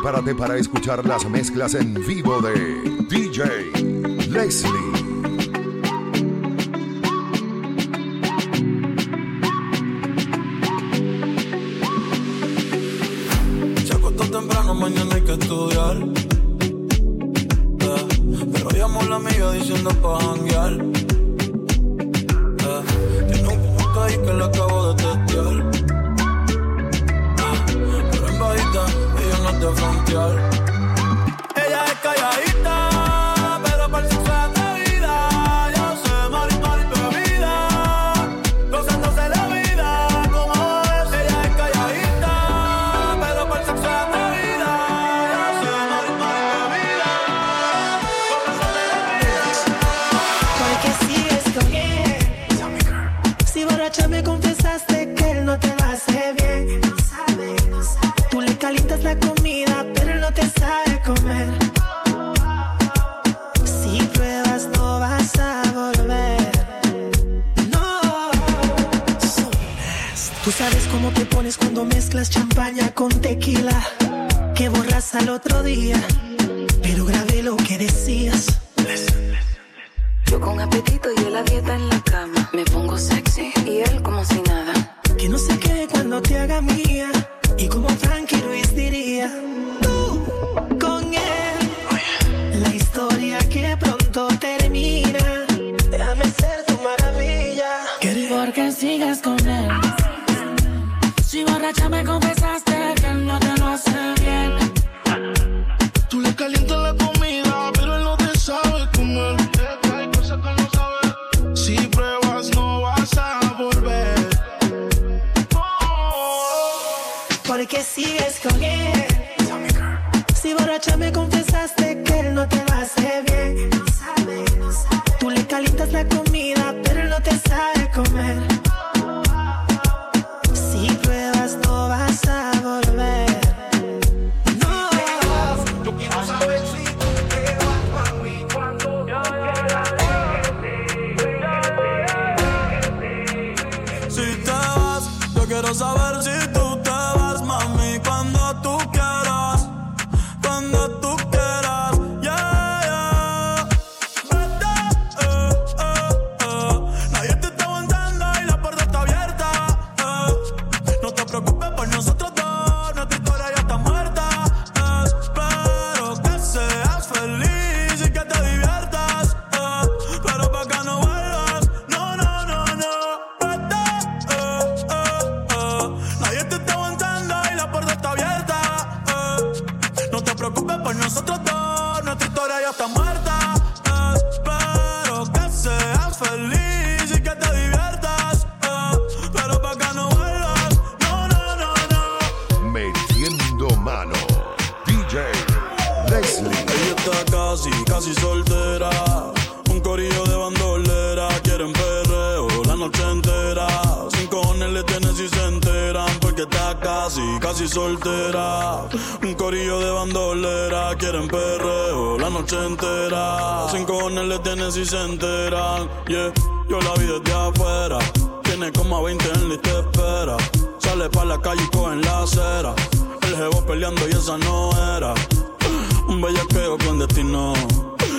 prepárate para escuchar las mezclas en vivo de DJ Leslie. Temprano, mañana hay que estudiar. Eh, pero llamó la amiga diciendo pa' janguear. Eh, tiene un punto ahí que le acabo de testear. De frontear. Ella es calladita, Tú sabes cómo te pones cuando mezclas champaña con tequila. Que borras al otro día. Pero grabé lo que decías. Yo con apetito y él a dieta en la cama. Me pongo sexy y él como si nada. Que no se quede cuando te haga mía. Borracha me confesaste que él no te lo hace bien. Tú le calientas la comida, pero él no te sabe comer. Hay cosas que no sabe. Si pruebas, no vas a volver. ¿Por qué sigues con él? Si borracha me confesaste que él no te lo hace bien. No sabe, no sabe. Tú le calientas la comida, yo quiero soltera. Un corillo de bandolera. Quieren perreo la noche entera. Sin cojones le tienen si se enteran. Yeah, yo la vi desde afuera. Tiene como a 20 en de espera. Sale pa' la calle y coge en la acera. El jevo peleando y esa no era. Un bellaqueo clandestino.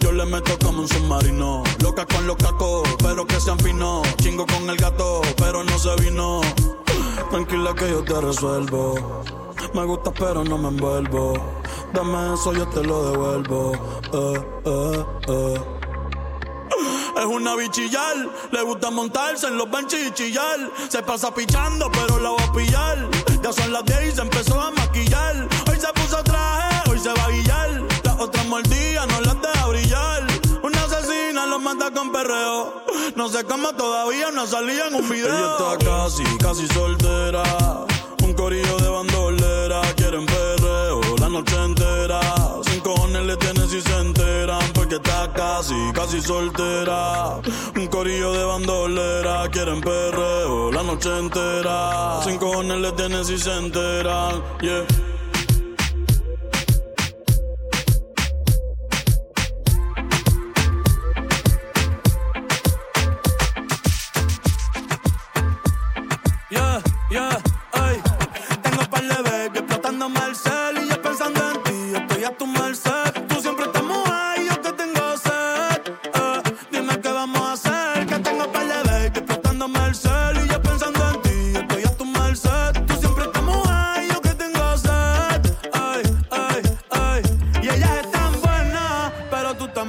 Yo le meto como un submarino. Loca con los cacos, pero que sean finos. Chingo con el gato, pero no se vino. Tranquila que yo te resuelvo. Me gusta, pero no me envuelvo. Dame eso, yo te lo devuelvo. Eh, eh, eh. Es una bichillar, le gusta montarse en los benches y chillar. Se pasa pichando, pero la va a pillar. Ya son las 10 y se empezó a maquillar. Hoy se puso traje, hoy se va a guillar. Las otras mordidas no las deja brillar. Una asesina lo mata con perreo. No sé cómo todavía no salía en un video. Ella está casi, casi soltera. Un corillo de bandolera. Quieren perreo la noche entera. Sin cojones le tienen si se enteran. Porque está casi, casi soltera. Un corillo de bandolera. Quieren perreo la noche entera. Sin cojones le tienen si se enteran. Yeah.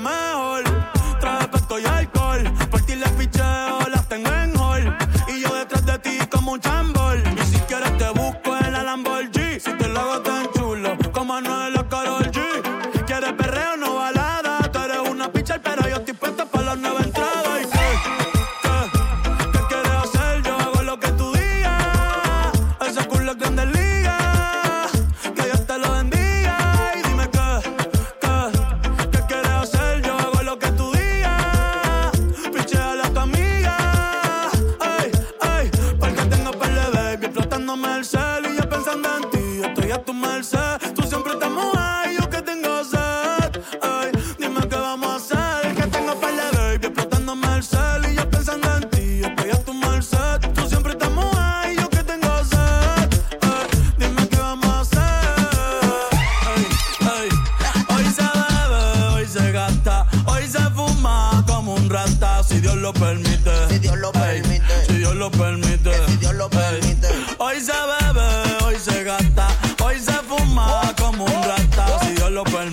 my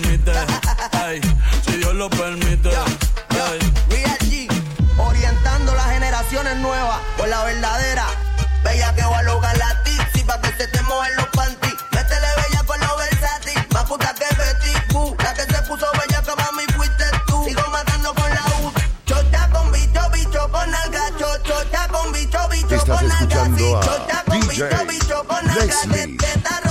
permite, si Dios lo permite. Real G, orientando las generaciones nuevas por la verdadera. Bella que va a lograr la tipsy pa' que se te mojen los panties. Métele bella con lo versátil, más puta que Betty Boo. La que se puso bella que mami fuiste tú. Sigo matando con la U. Chocha con bicho, bicho con alga. Chocha con bicho, bicho Estás con alga. escuchando Sí, a chocha con DJ bicho, bicho con alga.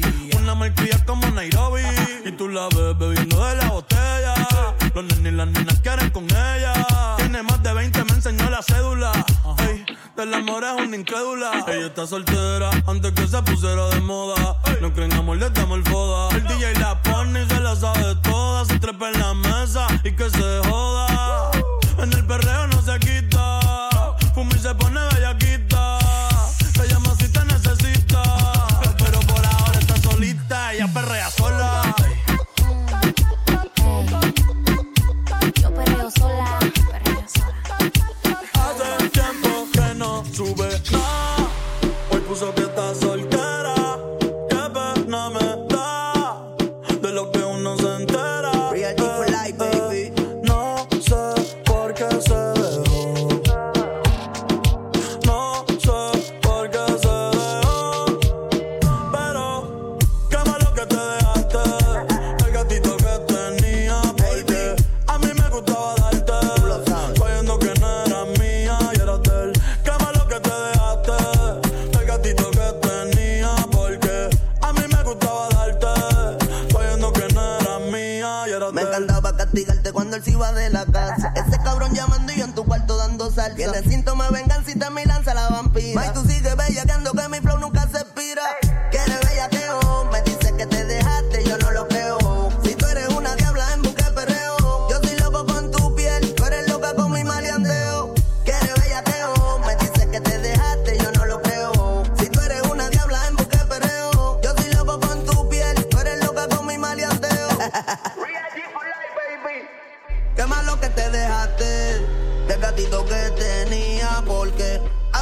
Una malcria como Nairobi. Y tú la ves bebiendo de la botella. Los nenes y las nenas quieren con ella. Tiene más de 20, me enseñó la cédula. Ey, del amor es una incrédula. Ella está soltera antes que se pusiera de moda. No creen amor, le damos el foda. El DJ la pone y se la sabe toda. Se trepa en la mesa y que se joda. En el perreo no se quita. Fumi se pone bellaquita.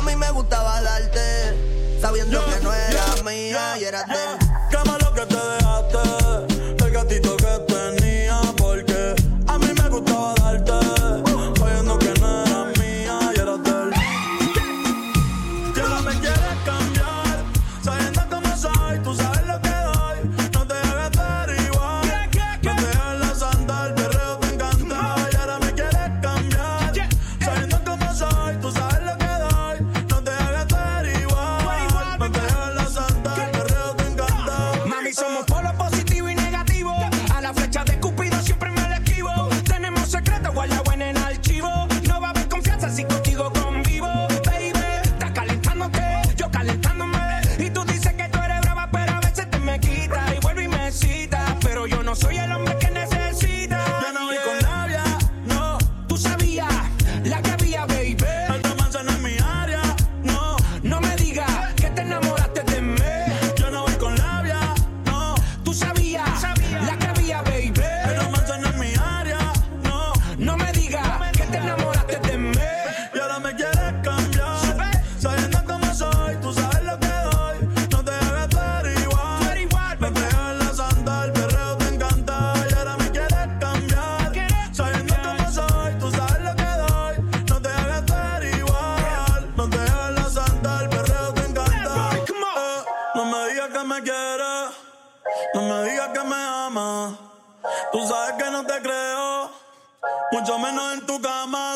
Mí me gustaba darte sabiendo que no era mía y era de digas que me amas. Tú sabes que no te creo, mucho menos en tu cama.